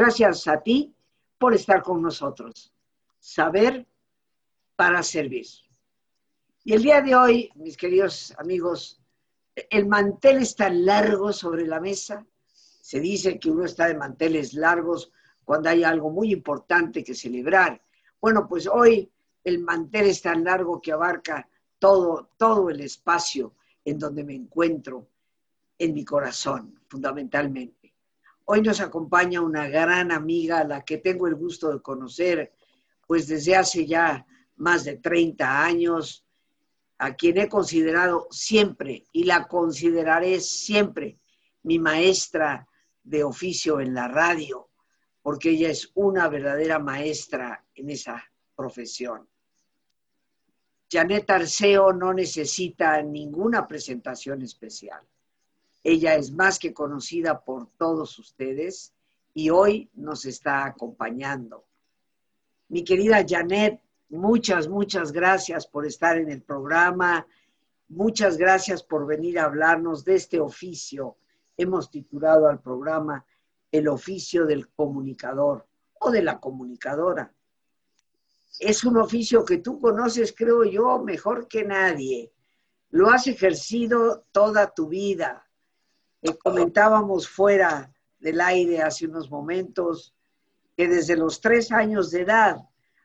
Gracias a ti por estar con nosotros. Saber para servir. Y el día de hoy, mis queridos amigos, el mantel está largo sobre la mesa. Se dice que uno está de manteles largos cuando hay algo muy importante que celebrar. Bueno, pues hoy el mantel es tan largo que abarca todo, todo el espacio en donde me encuentro, en mi corazón, fundamentalmente. Hoy nos acompaña una gran amiga a la que tengo el gusto de conocer, pues desde hace ya más de 30 años, a quien he considerado siempre y la consideraré siempre mi maestra de oficio en la radio, porque ella es una verdadera maestra en esa profesión. Janet Arceo no necesita ninguna presentación especial. Ella es más que conocida por todos ustedes y hoy nos está acompañando. Mi querida Janet, Muchas, muchas gracias por estar en el programa. Muchas gracias por venir a hablarnos de este oficio. Hemos titulado al programa El oficio del comunicador o de la comunicadora. Es un oficio que tú conoces, creo yo, mejor que nadie. Lo has ejercido toda tu vida. Eh, comentábamos fuera del aire hace unos momentos que desde los tres años de edad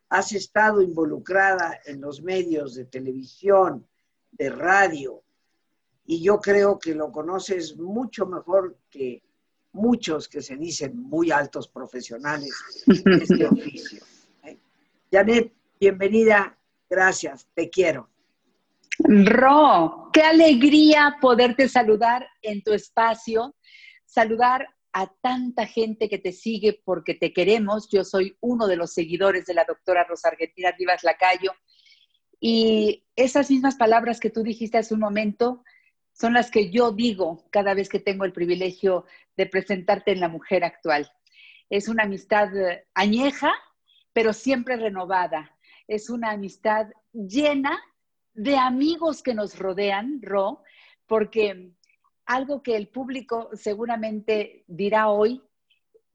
has estado involucrada en los medios de televisión, de radio, y yo creo que lo conoces mucho mejor que muchos que se dicen muy altos profesionales de este oficio. ¿eh? Janet, bienvenida, gracias, te quiero. Ro, qué alegría poderte saludar en tu espacio, saludar a tanta gente que te sigue porque te queremos. Yo soy uno de los seguidores de la doctora Rosa Argentina Rivas Lacayo. Y esas mismas palabras que tú dijiste hace un momento son las que yo digo cada vez que tengo el privilegio de presentarte en la mujer actual. Es una amistad eh, añeja, pero siempre renovada. Es una amistad llena de amigos que nos rodean, Ro, porque algo que el público seguramente dirá hoy,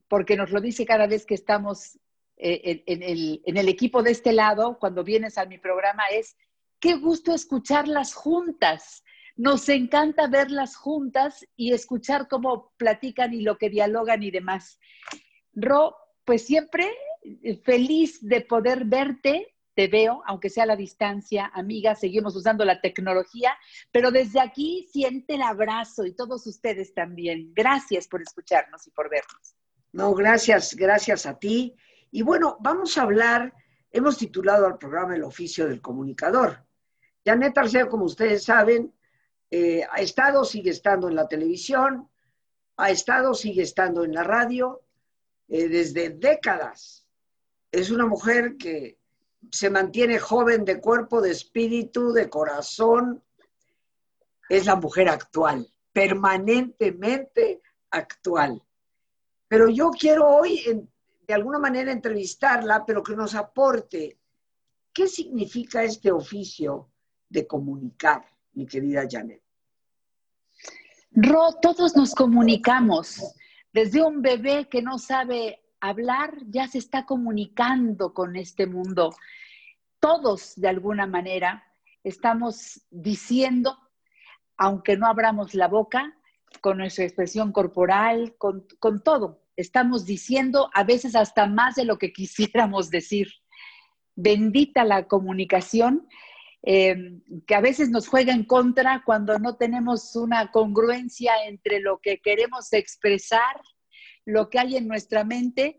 porque nos lo dice cada vez que estamos eh, en, el, equipo de este lado, cuando vienes a mi programa, es qué gusto escucharlas juntas. Nos encanta verlas juntas y escuchar cómo platican y lo que dialogan y demás. Ro, pues siempre feliz de poder verte te veo, aunque sea a la distancia, amiga, seguimos usando la tecnología, pero desde aquí siente el abrazo y todos ustedes también. Gracias por escucharnos y por vernos. No, gracias, gracias a ti. Y bueno, vamos a hablar, hemos titulado al programa El oficio del comunicador. Janet Arceo, como ustedes saben, eh, ha estado, sigue estando en la televisión, ha estado, sigue estando en la radio eh, desde décadas. Es una mujer que se mantiene joven de cuerpo, de espíritu, de corazón. Es la mujer actual, permanentemente actual. Pero yo quiero hoy, de alguna manera, entrevistarla, pero que nos aporte qué significa este oficio de comunicar, mi querida Janet. Ro, todos nos comunicamos. Desde un bebé que no sabe hablar ya se está comunicando con este mundo. Todos, de alguna manera, estamos diciendo, aunque no abramos la boca, con nuestra expresión corporal, con, todo, estamos diciendo a veces hasta más de lo que quisiéramos decir. Bendita la comunicación, eh, que a veces nos juega en contra cuando no tenemos una congruencia entre lo que queremos expresar lo que hay en nuestra mente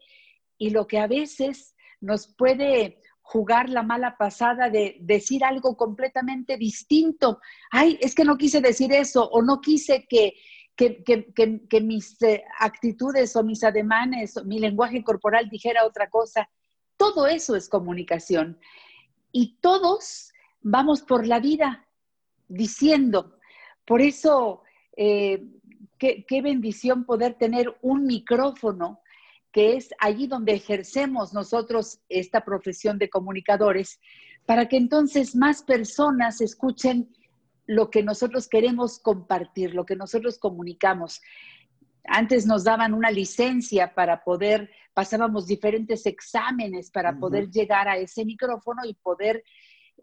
y lo que a veces nos puede jugar la mala pasada de decir algo completamente distinto. Ay, es que no quise decir eso o no quise que, que, mis eh, actitudes o mis ademanes o mi lenguaje corporal dijera otra cosa. Todo eso es comunicación. Y todos vamos por la vida diciendo. Por eso eh, qué, bendición poder tener un micrófono que es allí donde ejercemos nosotros esta profesión de comunicadores, para que entonces más personas escuchen lo que nosotros queremos compartir, lo que nosotros comunicamos. antes nos daban una licencia para poder, pasábamos diferentes exámenes para poder llegar a ese micrófono y poder,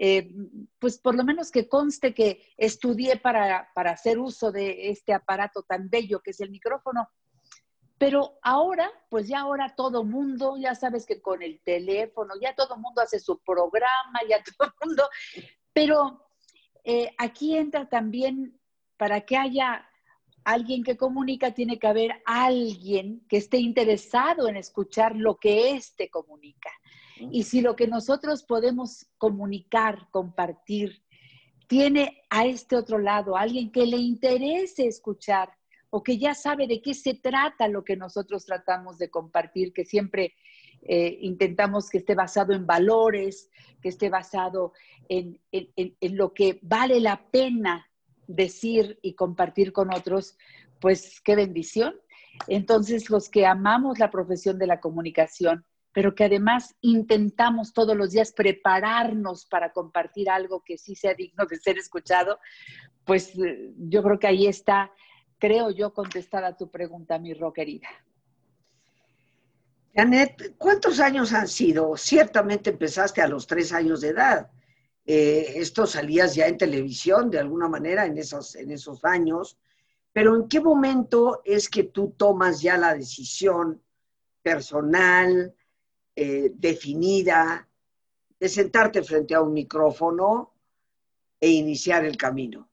eh, pues por lo menos que conste que estudié para, para hacer uso de este aparato tan bello que es el micrófono. Pero ahora, pues ya ahora todo mundo, ya sabes que con el teléfono, ya todo mundo hace su programa, ya todo mundo, pero eh, aquí entra también, para que haya alguien que comunica, tiene que haber alguien que esté interesado en escuchar lo que éste comunica. Y si lo que nosotros podemos comunicar, compartir, tiene a este otro lado alguien que le interese escuchar o que ya sabe de qué se trata lo que nosotros tratamos de compartir, que siempre eh, intentamos que esté basado en valores, que esté basado en, lo que vale la pena decir y compartir con otros, pues qué bendición. Entonces, los que amamos la profesión de la comunicación, pero que además intentamos todos los días prepararnos para compartir algo que sí sea digno de ser escuchado, pues eh, yo creo que ahí está, creo yo, contestada tu pregunta, mi ro querida. Janet, ¿cuántos años han sido? Ciertamente empezaste a los tres años de edad. Eh, esto salías ya en televisión de alguna manera en esos, en esos años, pero ¿en qué momento es que tú tomas ya la decisión personal, eh, definida, de sentarte frente a un micrófono e iniciar el camino?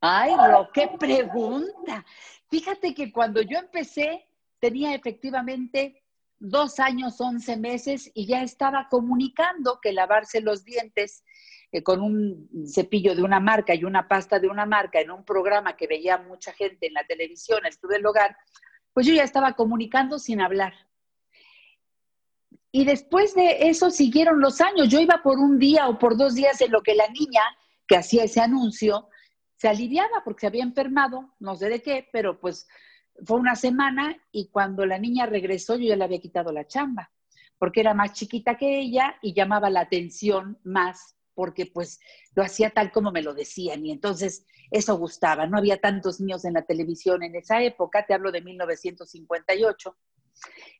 Ay, Ro, qué pregunta. Fíjate que cuando yo empecé tenía efectivamente dos años, once meses y ya estaba comunicando que lavarse los dientes eh, con un cepillo de una marca y una pasta de una marca en un programa que veía mucha gente en la televisión, estuve el hogar, pues yo ya estaba comunicando sin hablar. Y después de eso siguieron los años. Yo iba por un día o por dos días en lo que la niña que hacía ese anuncio se aliviaba porque se había enfermado, no sé de qué, pero pues fue una semana y cuando la niña regresó yo ya le había quitado la chamba, porque era más chiquita que ella y llamaba la atención más porque pues lo hacía tal como me lo decían y entonces eso gustaba. No había tantos niños en la televisión en esa época, te hablo de 1958.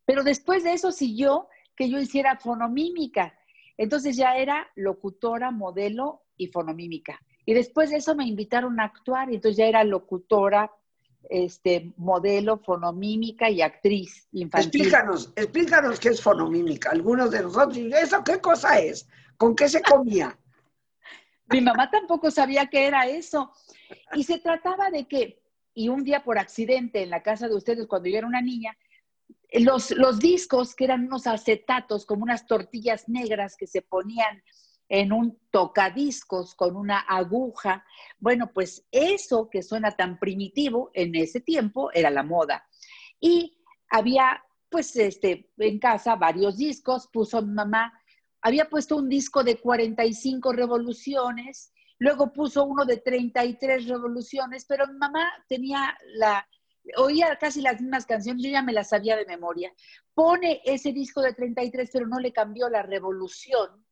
Pero después de eso siguió que yo hiciera fonomímica. Entonces ya era locutora, modelo y fonomímica. Y después de eso me invitaron a actuar, y entonces ya era locutora, este, modelo, fonomímica y actriz infantil. Explícanos, explícanos qué es fonomímica. Algunos de nosotros, ¿eso qué cosa es? ¿Con qué se comía? Mi mamá tampoco sabía qué era eso. Y se trataba de que, y un día por accidente en la casa de ustedes, cuando yo era una niña, los, los discos, que eran unos acetatos, como unas tortillas negras que se ponían en un tocadiscos con una aguja. Bueno, pues eso que suena tan primitivo en ese tiempo era la moda. Y había, pues, este, en casa varios discos, puso mi mamá, había puesto un disco de 45 revoluciones, luego puso uno de 33 revoluciones, pero mi mamá tenía la, oía casi las mismas canciones, yo ya me las sabía de memoria. Pone ese disco de 33, pero no le cambió la revolución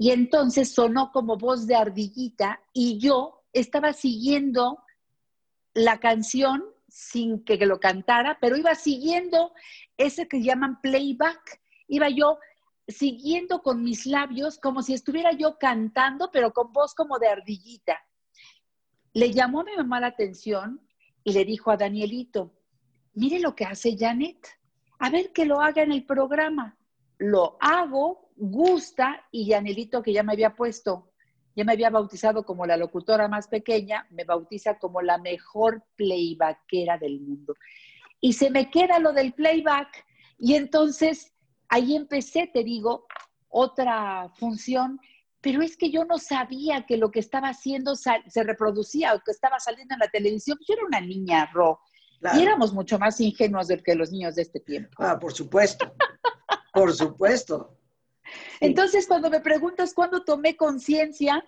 y entonces sonó como voz de ardillita y yo estaba siguiendo la canción sin que lo cantara, pero iba siguiendo ese que llaman playback. Iba yo siguiendo con mis labios como si estuviera yo cantando, pero con voz como de ardillita. Le llamó a mi mamá la atención y le dijo a Danielito, mire lo que hace Janet, a ver que lo haga en el programa. Lo hago, gusta y Yanelito, que ya me había puesto, ya me había bautizado como la locutora más pequeña, me bautiza como la mejor playbackera del mundo. Y se me queda lo del playback y entonces ahí empecé, te digo, otra función, pero es que yo no sabía que lo que estaba haciendo se reproducía o que estaba saliendo en la televisión. Yo era una niña, Ro, y éramos mucho más ingenuos que los niños de este tiempo. Ah, por supuesto, por supuesto. Entonces, cuando me preguntas cuándo tomé conciencia,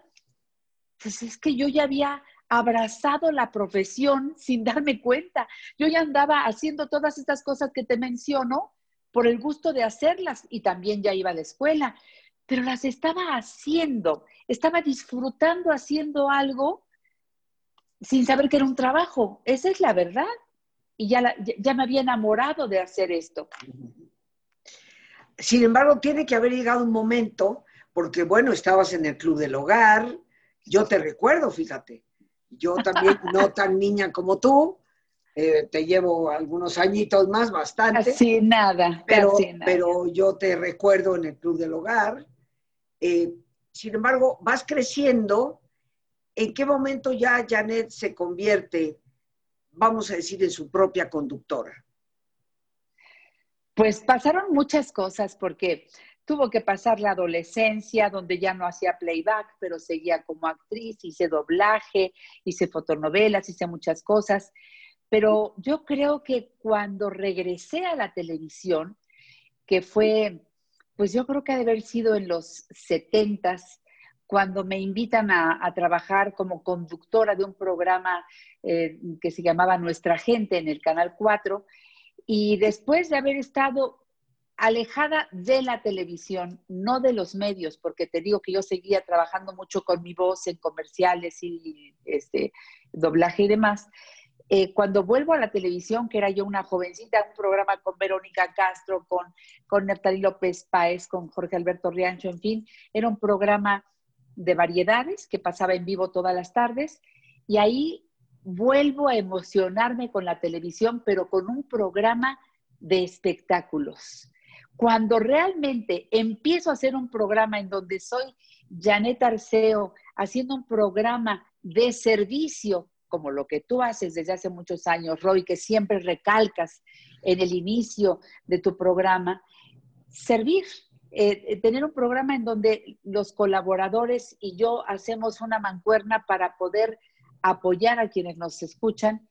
pues es que yo ya había abrazado la profesión sin darme cuenta. Yo ya andaba haciendo todas estas cosas que te menciono por el gusto de hacerlas y también ya iba a la escuela, pero las estaba haciendo, estaba disfrutando haciendo algo sin saber que era un trabajo. Esa es la verdad. y ya, ya me había enamorado de hacer esto. Sin embargo, tiene que haber llegado un momento, porque bueno, estabas en el club del hogar, yo te recuerdo, fíjate, yo también, no tan niña como tú, eh, te llevo algunos añitos más, bastante. Sí, nada, pero, pero yo te recuerdo en el club del hogar. Eh, sin embargo, vas creciendo. ¿En qué momento ya Janet se convierte, vamos a decir, en su propia conductora? Pues pasaron muchas cosas porque tuvo que pasar la adolescencia, donde ya no hacía playback, pero seguía como actriz, hice doblaje, hice fotonovelas, hice muchas cosas. Pero yo creo que cuando regresé a la televisión, que fue, pues yo creo que ha de haber sido en los setentas, cuando me invitan a, trabajar como conductora de un programa eh, que se llamaba Nuestra Gente en el Canal 4, y después de haber estado alejada de la televisión, no de los medios, porque te digo que yo seguía trabajando mucho con mi voz en comerciales y este, doblaje y demás. Eh, cuando vuelvo a la televisión, que era yo una jovencita, un programa con Verónica Castro, con, con López Páez, con Jorge Alberto Riancho, en fin, era un programa de variedades que pasaba en vivo todas las tardes y ahí vuelvo a emocionarme con la televisión, pero con un programa de espectáculos. Cuando realmente empiezo a hacer un programa en donde soy Janet Arceo, haciendo un programa de servicio, como lo que tú haces desde hace muchos años, Roy, que siempre recalcas en el inicio de tu programa, servir, eh, eh, tener un programa en donde los colaboradores y yo hacemos una mancuerna para poder apoyar a quienes nos escuchan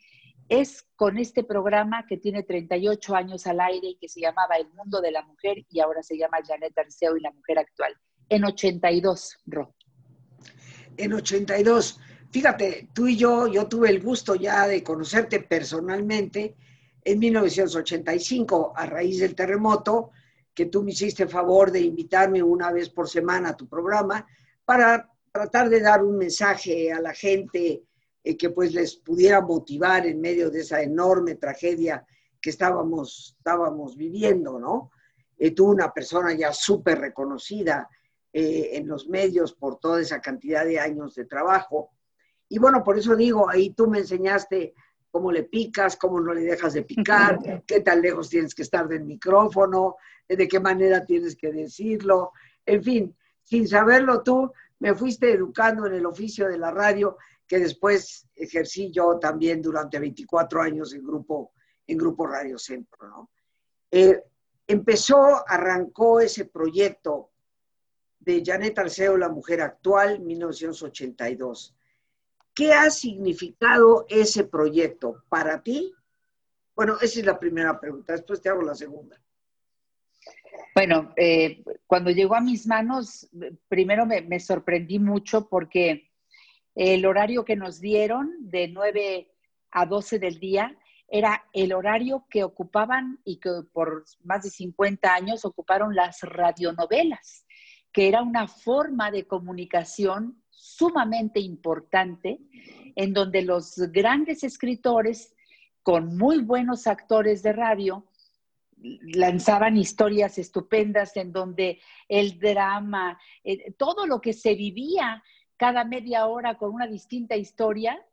es con este programa que tiene 38 años al aire y que se llamaba El Mundo de la Mujer y ahora se llama Janet Arceo y la Mujer Actual. En 82, Ro. En 82. Fíjate, tú y yo, yo tuve el gusto ya de conocerte personalmente en 1985 a raíz del terremoto, que tú me hiciste favor de invitarme una vez por semana a tu programa para tratar de dar un mensaje a la gente eh, que pues les pudiera motivar en medio de esa enorme tragedia que estábamos, estábamos viviendo, ¿no? Eh, tú, una persona ya súper reconocida eh, en los medios por toda esa cantidad de años de trabajo. Y bueno, por eso digo, ahí tú me enseñaste cómo le picas, cómo no le dejas de picar, qué tan lejos tienes que estar del micrófono, de qué manera tienes que decirlo. En fin, sin saberlo tú, me fuiste educando en el oficio de la radio que después ejercí yo también durante 24 años en Grupo, en grupo Radio Centro. ¿no? Eh, empezó, arrancó ese proyecto de Janet Arceo, La Mujer Actual, 1982. ¿Qué ha significado ese proyecto para ti? Bueno, esa es la primera pregunta, después te hago la segunda. Bueno, eh, cuando llegó a mis manos, primero me sorprendí mucho porque el horario que nos dieron de 9 a 12 del día era el horario que ocupaban y que por más de 50 años ocuparon las radionovelas, que era una forma de comunicación sumamente importante en donde los grandes escritores con muy buenos actores de radio lanzaban historias estupendas en donde el drama, eh, todo lo que se vivía cada media hora con una distinta historia,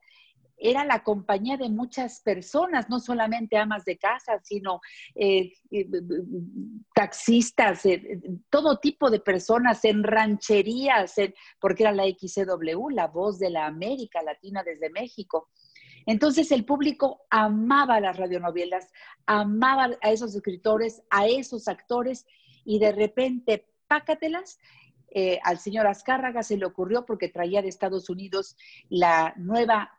era la compañía de muchas personas, no solamente amas de casa, sino eh, eh, taxistas, eh, todo tipo de personas en rancherías, porque era la XCW, la voz de la América Latina desde México. Entonces el público amaba las radionovelas, amaba a esos escritores, a esos actores, y de repente, pácatelas, al señor Azcárraga se le ocurrió porque traía de Estados Unidos la nueva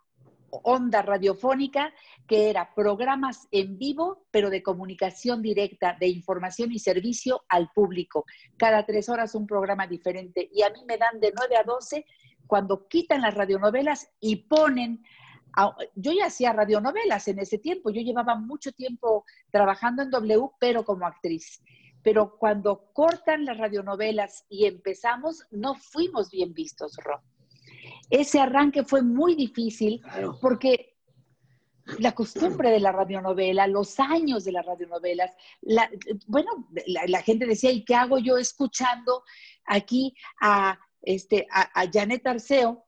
onda radiofónica, que era programas en vivo, pero de comunicación directa, de información y servicio al público. Cada tres horas un programa diferente. Y a mí me dan de 9 a 12 cuando quitan las radionovelas y ponen... yo ya hacía radionovelas en ese tiempo, yo llevaba mucho tiempo trabajando en W, pero como actriz pero cuando cortan las radionovelas y empezamos, no fuimos bien vistos, Ron. Ese arranque fue muy difícil porque la costumbre de la radionovela, los años de las radionovelas. bueno, la, gente decía, ¿y qué hago yo escuchando aquí a, este, a, Janet Arceo?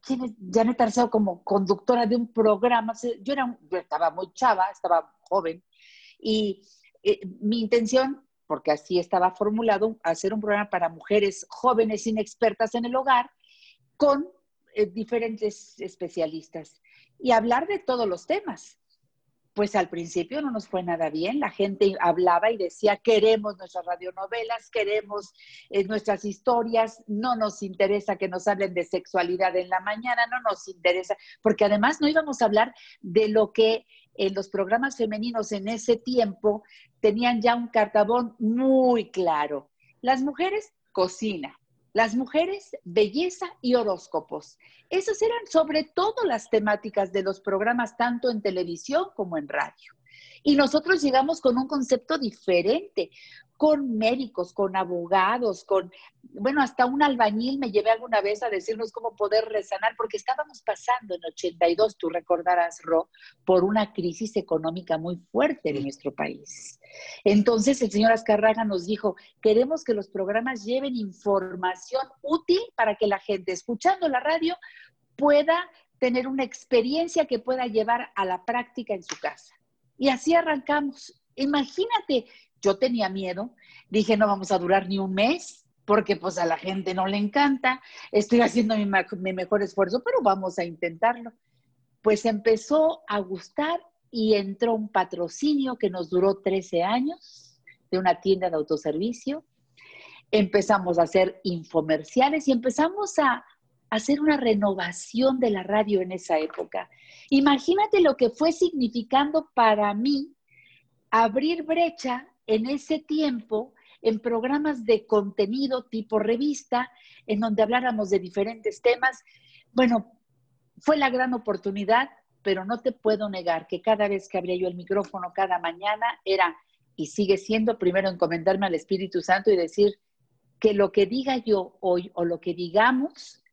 ¿Quién es Janet Arceo como conductora de un programa? Yo, era, yo estaba muy chava, estaba joven, y eh, mi intención, porque así estaba formulado, hacer un programa para mujeres jóvenes inexpertas en el hogar con eh, diferentes especialistas y hablar de todos los temas. Pues al principio no nos fue nada bien, la gente hablaba y decía, queremos nuestras radionovelas, queremos eh, nuestras historias, no nos interesa que nos hablen de sexualidad en la mañana, no nos interesa, porque además no íbamos a hablar de lo que en los programas femeninos en ese tiempo tenían ya un cartabón muy claro. Las mujeres, cocina, las mujeres, belleza y horóscopos. Esas eran sobre todo las temáticas de los programas tanto en televisión como en radio. Y nosotros llegamos con un concepto diferente, con médicos, con abogados, con, bueno, hasta un albañil me llevé alguna vez a decirnos cómo poder resanar, porque estábamos pasando en 82, tú recordarás, Ro, por una crisis económica muy fuerte en nuestro país. Entonces el señor Azcarraga nos dijo, queremos que los programas lleven información útil para que la gente escuchando la radio pueda tener una experiencia que pueda llevar a la práctica en su casa. Y así arrancamos. Imagínate, yo tenía miedo, dije no vamos a durar ni un mes, porque pues a la gente no le encanta, estoy haciendo mi, mi mejor esfuerzo, pero vamos a intentarlo. Pues empezó a gustar y entró un patrocinio que nos duró 13 años de una tienda de autoservicio. Empezamos a hacer infomerciales y empezamos a hacer una renovación de la radio en esa época. Imagínate lo que fue significando para mí abrir brecha en ese tiempo en programas de contenido tipo revista, en donde habláramos de diferentes temas. Bueno, fue la gran oportunidad, pero no te puedo negar que cada vez que abría yo el micrófono cada mañana era y sigue siendo primero encomendarme al Espíritu Santo y decir que lo que diga yo hoy o lo que digamos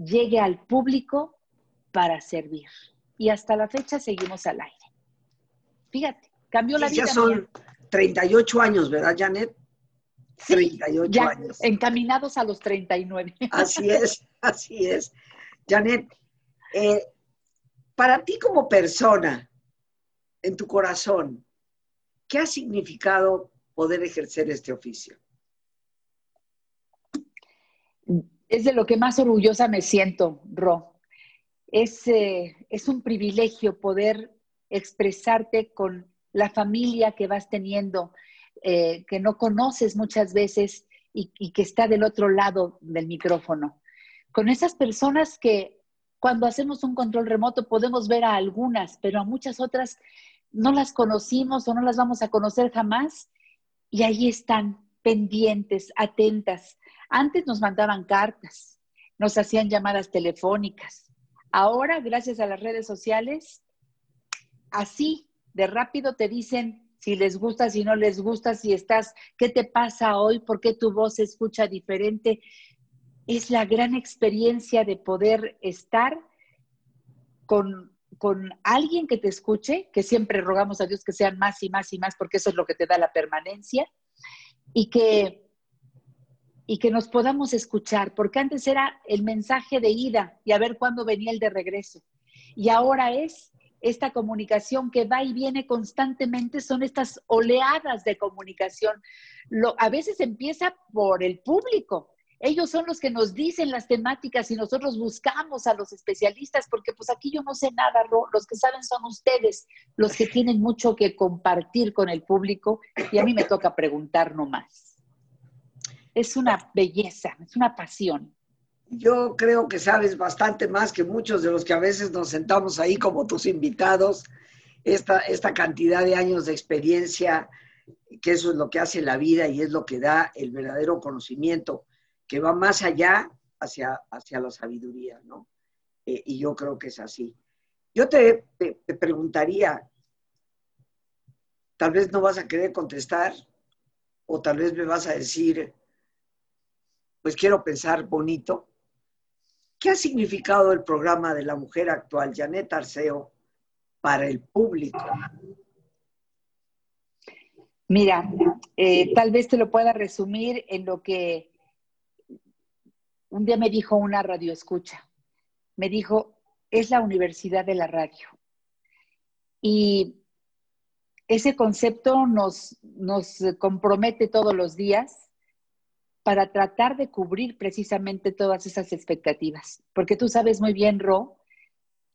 llegue al público para servir. Y hasta la fecha seguimos al aire. Fíjate, cambió la vida. Ya son 38 años, ¿verdad, Janet? Sí, 38 ya años. Encaminados a los 39. Así es, así es. Janet, eh, para ti como persona, en tu corazón, ¿qué ha significado poder ejercer este oficio? Es de lo que más orgullosa me siento, Ro. Es, eh, es un privilegio poder expresarte con la familia que vas teniendo, eh, que no conoces muchas veces y, y, que está del otro lado del micrófono. Con esas personas que cuando hacemos un control remoto podemos ver a algunas, pero a muchas otras no las conocimos o no las vamos a conocer jamás y ahí están pendientes, atentas, antes nos mandaban cartas, nos hacían llamadas telefónicas. Ahora, gracias a las redes sociales, así de rápido te dicen si les gusta, si no les gusta, si estás, qué te pasa hoy, por qué tu voz se escucha diferente. Es la gran experiencia de poder estar con, con alguien que te escuche, que siempre rogamos a Dios que sean más y más y más, porque eso es lo que te da la permanencia, y que y que nos podamos escuchar, porque antes era el mensaje de ida y a ver cuándo venía el de regreso. Y ahora es esta comunicación que va y viene constantemente, son estas oleadas de comunicación. Lo, a veces empieza por el público. Ellos son los que nos dicen las temáticas y nosotros buscamos a los especialistas, porque pues aquí yo no sé nada, los que saben son ustedes, los que tienen mucho que compartir con el público y a mí me toca preguntar nomás es una belleza, es una pasión. Yo creo que sabes bastante más que muchos de los que a veces nos sentamos ahí como tus invitados, esta, esta cantidad de años de experiencia, que eso es lo que hace la vida y es lo que da el verdadero conocimiento, que va más allá hacia, hacia la sabiduría, ¿no? Eh, y yo creo que es así. Yo te, te preguntaría, tal vez no vas a querer contestar, o tal vez me vas a decir, pues quiero pensar bonito. ¿Qué ha significado el programa de la mujer actual, Janet Arceo, para el público? Mira, eh, tal vez te lo pueda resumir en lo que un día me dijo una radioescucha. Me dijo, es la universidad de la radio. Y ese concepto nos, nos compromete todos los días para tratar de cubrir precisamente todas esas expectativas. Porque tú sabes muy bien, Ro,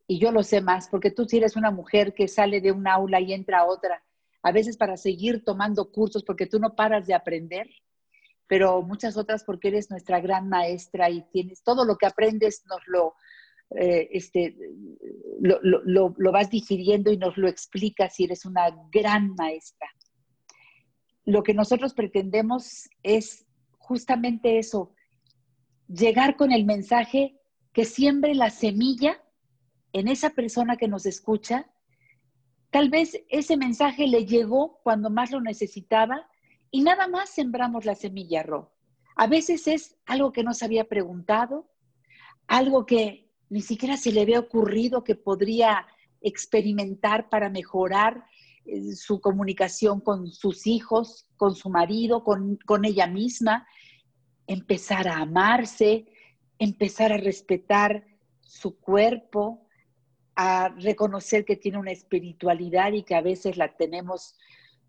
y yo lo sé más, porque tú si eres una mujer que sale de un aula y entra a otra, a veces para seguir tomando cursos, porque tú no paras de aprender, pero muchas otras porque eres nuestra gran maestra y tienes todo lo que aprendes, nos lo, eh, este, lo, lo, lo, vas digiriendo y nos lo explicas y eres una gran maestra. Lo que nosotros pretendemos es justamente eso, llegar con el mensaje que siembre la semilla en esa persona que nos escucha. Tal vez ese mensaje le llegó cuando más lo necesitaba y nada más sembramos la semilla, Ro. A veces es algo que no se había preguntado, algo que ni siquiera se le había ocurrido que podría experimentar para mejorar su comunicación con sus hijos, con su marido, con, con ella misma, empezar a amarse, empezar a respetar su cuerpo, a reconocer que tiene una espiritualidad y que a veces la tenemos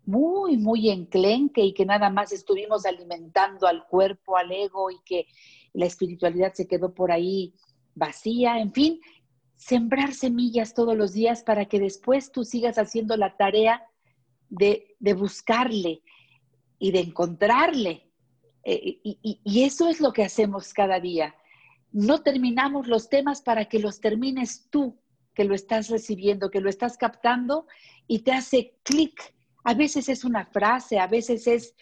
muy, muy enclenque y que nada más estuvimos alimentando al cuerpo, al ego y que la espiritualidad se quedó por ahí vacía, en fin, sembrar semillas todos los días para que después tú sigas haciendo la tarea de, buscarle y de encontrarle. Eh, y, y eso es lo que hacemos cada día. No terminamos los temas para que los termines tú, que lo estás recibiendo, que lo estás captando y te hace clic. A veces es una frase, a veces es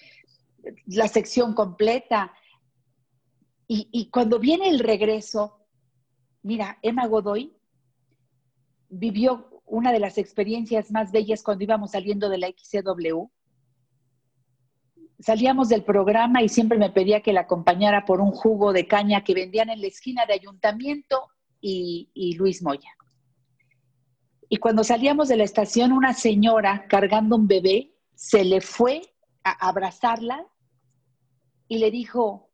la sección completa. Y, y cuando viene el regreso, mira, Emma Godoy vivió una de las experiencias más bellas cuando íbamos saliendo de la XCW. Salíamos del programa y siempre me pedía que la acompañara por un jugo de caña que vendían en la esquina de Ayuntamiento y, y Luis Moya. Y cuando salíamos de la estación, una señora cargando un bebé se le fue a abrazarla y le dijo,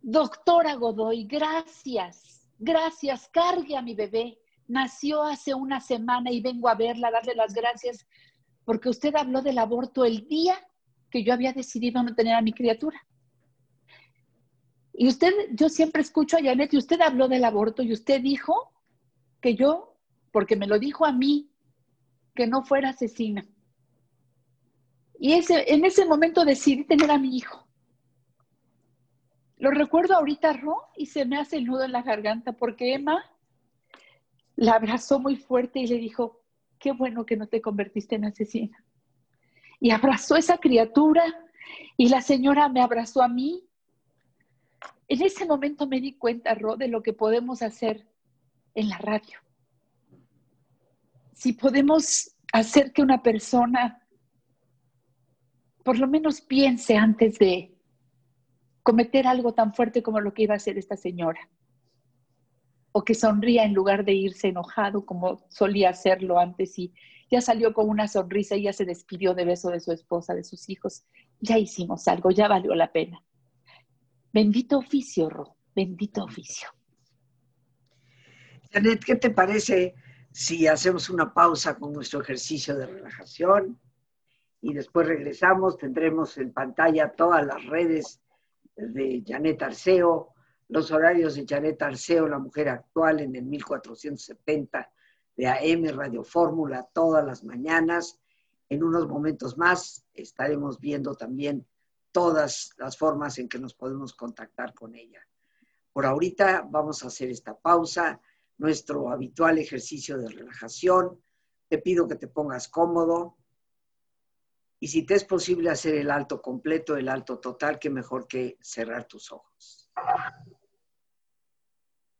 doctora Godoy, gracias, gracias, cargue a mi bebé nació hace una semana y vengo a verla, darle las gracias, porque usted habló del aborto el día que yo había decidido no tener a mi criatura. Y usted, yo siempre escucho a Janet, y usted habló del aborto y usted dijo que yo, porque me lo dijo a mí, que no fuera asesina. Y ese, en ese momento decidí tener a mi hijo. Lo recuerdo ahorita, Ro, y se me hace el nudo en la garganta, porque Emma la abrazó muy fuerte y le dijo, qué bueno que no te convertiste en asesina. Y abrazó a esa criatura y la señora me abrazó a mí. En ese momento me di cuenta, Ro, de lo que podemos hacer en la radio. Si podemos hacer que una persona por lo menos piense antes de cometer algo tan fuerte como lo que iba a hacer esta señora o que sonría en lugar de irse enojado como solía hacerlo antes y ya salió con una sonrisa y ya se despidió de beso de su esposa, de sus hijos. Ya hicimos algo, ya valió la pena. Bendito oficio, Ro, bendito oficio. Janet, ¿qué te parece si hacemos una pausa con nuestro ejercicio de relajación y después regresamos? Tendremos en pantalla todas las redes de Janet Arceo, los horarios de Janet Arceo, la mujer actual, en el 1470 de AM Radio Fórmula, todas las mañanas. En unos momentos más estaremos viendo también todas las formas en que nos podemos contactar con ella. Por ahorita vamos a hacer esta pausa, nuestro habitual ejercicio de relajación. Te pido que te pongas cómodo y si te es posible hacer el alto completo, el alto total, que mejor que cerrar tus ojos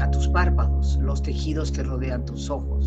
Relaja tus párpados, los tejidos que rodean tus ojos.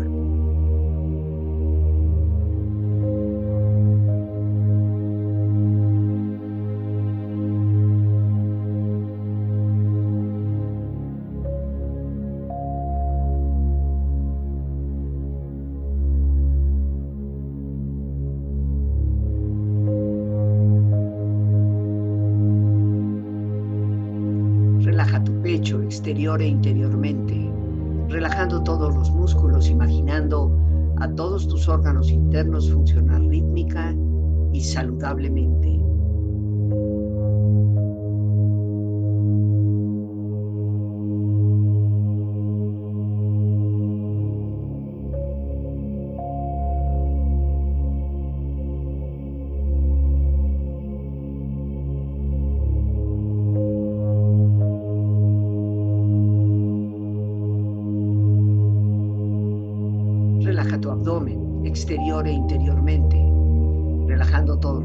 Internos funcionar rítmica y saludablemente.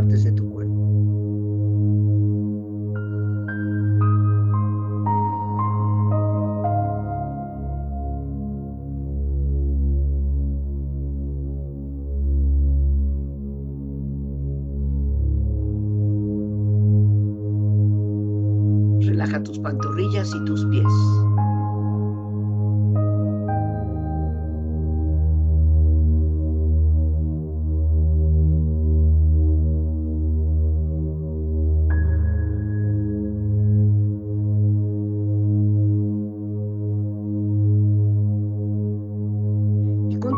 Partes de tu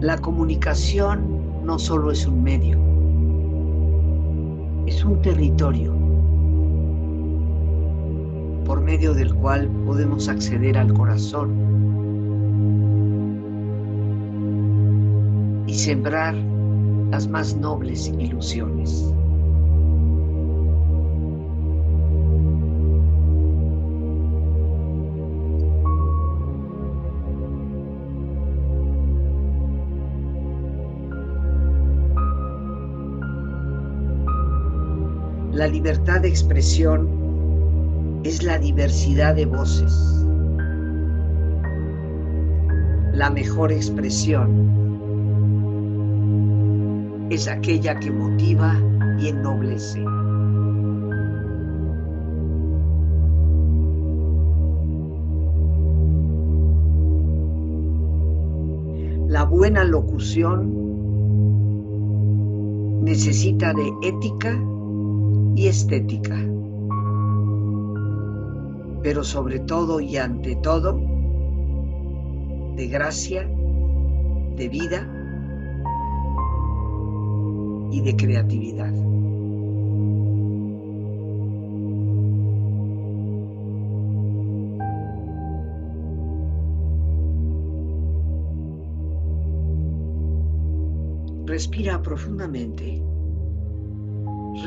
La comunicación no solo es un medio, es un territorio por medio del cual podemos acceder al corazón y sembrar las más nobles ilusiones. La libertad de expresión es la diversidad de voces. La mejor expresión es aquella que motiva y ennoblece. La buena locución necesita de ética y estética. Pero sobre todo y ante todo, de gracia, de vida y de creatividad. Respira profundamente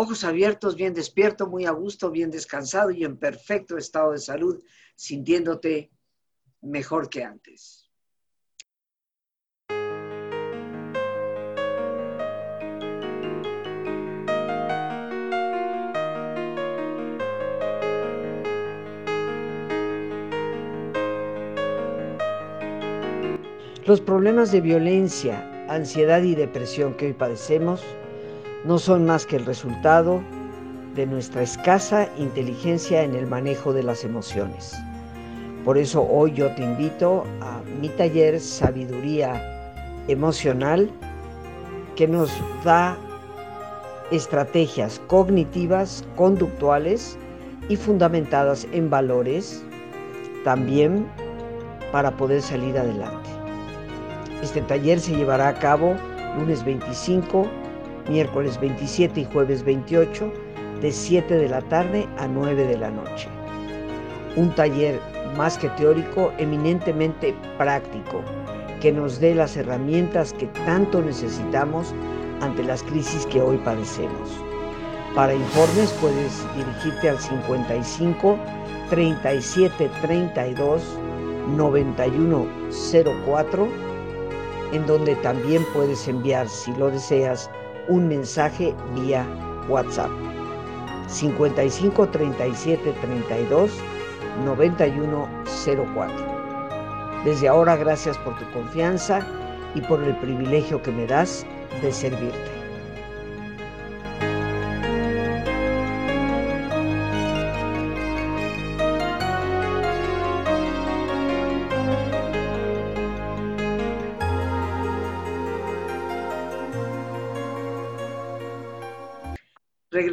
ojos abiertos, bien despierto, muy a gusto, bien descansado y en perfecto estado de salud, sintiéndote mejor que antes. Los problemas de violencia, ansiedad y depresión que hoy padecemos no son más que el resultado de nuestra escasa inteligencia en el manejo de las emociones. Por eso hoy yo te invito a mi taller Sabiduría Emocional que nos da estrategias cognitivas, conductuales y fundamentadas en valores también para poder salir adelante. Este taller se llevará a cabo lunes 25 miércoles 27 y jueves 28, de 7 de la tarde a 9 de la noche. Un taller más que teórico, eminentemente práctico, que nos dé las herramientas que tanto necesitamos ante las crisis que hoy padecemos. Para informes puedes dirigirte al 55 37 32 91 04, en donde también puedes enviar, si lo deseas, un mensaje vía WhatsApp 55 37 32 91 04. Desde ahora gracias por tu confianza y por el privilegio que me das de servirte.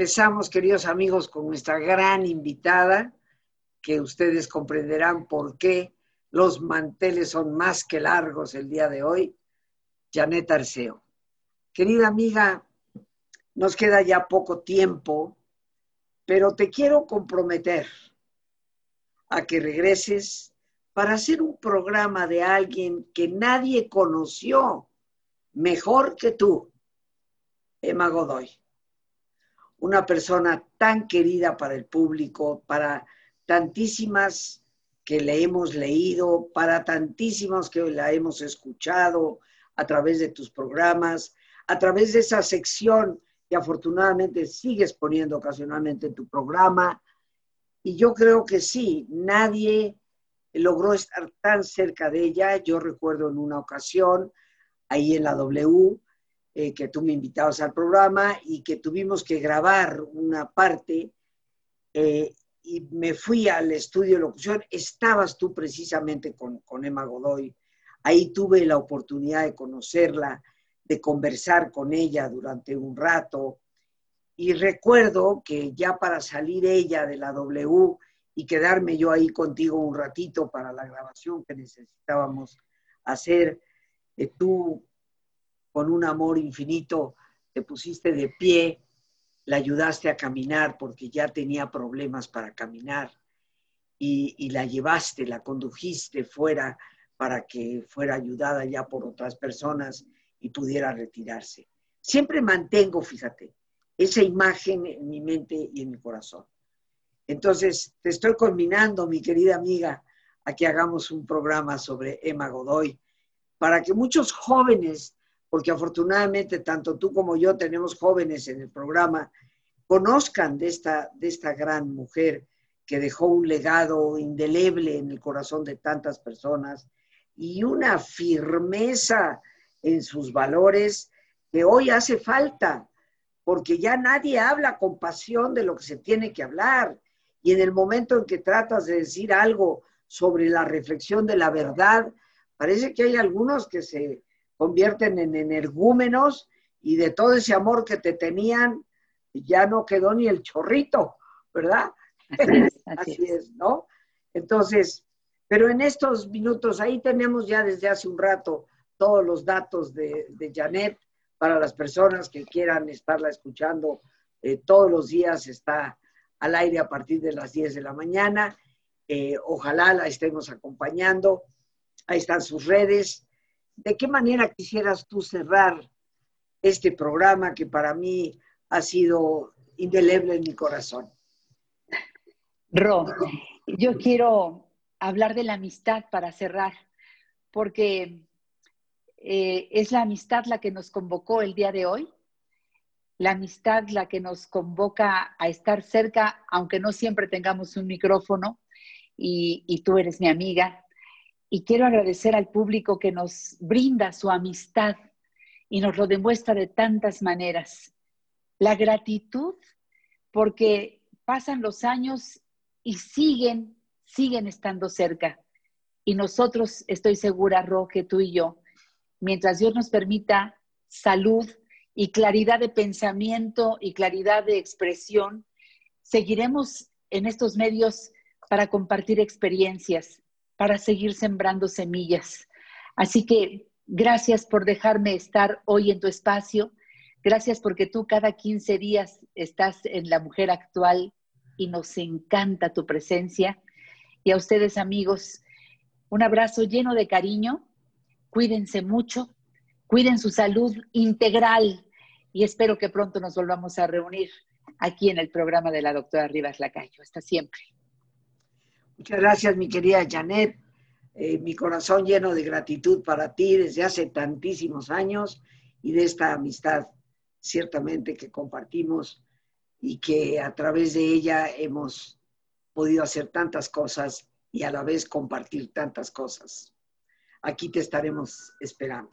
Regresamos, queridos amigos, con nuestra gran invitada, que ustedes comprenderán por qué los manteles son más que largos el día de hoy, Janet Arceo. Querida amiga, nos queda ya poco tiempo, pero te quiero comprometer a que regreses para hacer un programa de alguien que nadie conoció mejor que tú, Emma Godoy. Una persona tan querida para el público, para tantísimas que le hemos leído, para tantísimos que la hemos escuchado a través de tus programas, a través de esa sección que afortunadamente sigues poniendo ocasionalmente en tu programa. Y yo creo que sí, nadie logró estar tan cerca de ella. Yo recuerdo en una ocasión, ahí en la W, eh, que tú me invitabas al programa y que tuvimos que grabar una parte eh, y me fui al estudio de locución. Estabas tú precisamente con, con Emma Godoy. Ahí tuve la oportunidad de conocerla, de conversar con ella durante un rato. Y recuerdo que ya para salir ella de la W y quedarme yo ahí contigo un ratito para la grabación que necesitábamos hacer, eh, tú con un amor infinito te pusiste de pie, la ayudaste a caminar porque ya tenía problemas para caminar y, la llevaste, la condujiste fuera para que fuera ayudada ya por otras personas y pudiera retirarse. Siempre mantengo, fíjate, esa imagen en mi mente y en mi corazón. Entonces, te estoy combinando, mi querida amiga, a que hagamos un programa sobre Emma Godoy, para que muchos jóvenes, porque afortunadamente tanto tú como yo tenemos jóvenes en el programa, conozcan de esta, de esta gran mujer que dejó un legado indeleble en el corazón de tantas personas y una firmeza en sus valores que hoy hace falta, porque ya nadie habla con pasión de lo que se tiene que hablar. Y en el momento en que tratas de decir algo sobre la reflexión de la verdad, parece que hay algunos que se convierten en energúmenos y de todo ese amor que te tenían, ya no quedó ni el chorrito, ¿verdad? Así es, ¿no? Entonces, pero en estos minutos, ahí tenemos ya desde hace un rato todos los datos de, de Janet para las personas que quieran estarla escuchando eh, todos los días. Está al aire a partir de las 10 de la mañana. Eh, ojalá la estemos acompañando. Ahí están sus redes. ¿De qué manera quisieras tú cerrar este programa que para mí ha sido indeleble en mi corazón? Ro, yo quiero hablar de la amistad para cerrar, porque eh, es la amistad la que nos convocó el día de hoy, la amistad la que nos convoca a estar cerca, aunque no siempre tengamos un micrófono, y, y tú eres mi amiga. Y quiero agradecer al público que nos brinda su amistad y nos lo demuestra de tantas maneras. La gratitud, porque pasan los años y siguen siguen estando cerca. Y nosotros, estoy segura, Roque, tú y yo, mientras Dios nos permita salud y claridad de pensamiento y claridad de expresión, seguiremos en estos medios para compartir experiencias, para seguir sembrando semillas. Así que gracias por dejarme estar hoy en tu espacio. Gracias porque tú cada 15 días estás en La Mujer Actual y nos encanta tu presencia. Y a ustedes amigos, un abrazo lleno de cariño. Cuídense mucho, cuiden su salud integral y espero que pronto nos volvamos a reunir aquí en el programa de la doctora Rivas Lacayo. Hasta siempre. Muchas gracias, mi querida Janet. Eh, mi corazón lleno de gratitud para ti desde hace tantísimos años y de esta amistad ciertamente que compartimos y que a través de ella hemos podido hacer tantas cosas y a la vez compartir tantas cosas. Aquí te estaremos esperando.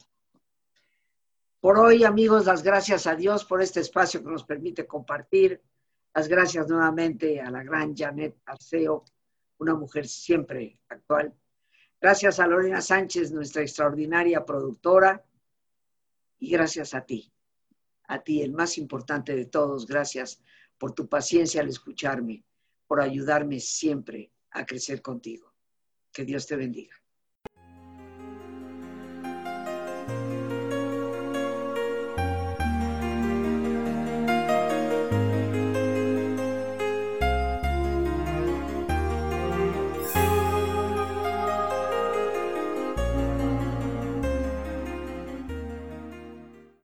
Por hoy, amigos, las gracias a Dios por este espacio que nos permite compartir. Las gracias nuevamente a la gran Janet Arceo, una mujer siempre actual. Gracias a Lorena Sánchez, nuestra extraordinaria productora. Y gracias a ti, a ti, el más importante de todos. Gracias por tu paciencia al escucharme por ayudarme siempre a crecer contigo. Que Dios te bendiga.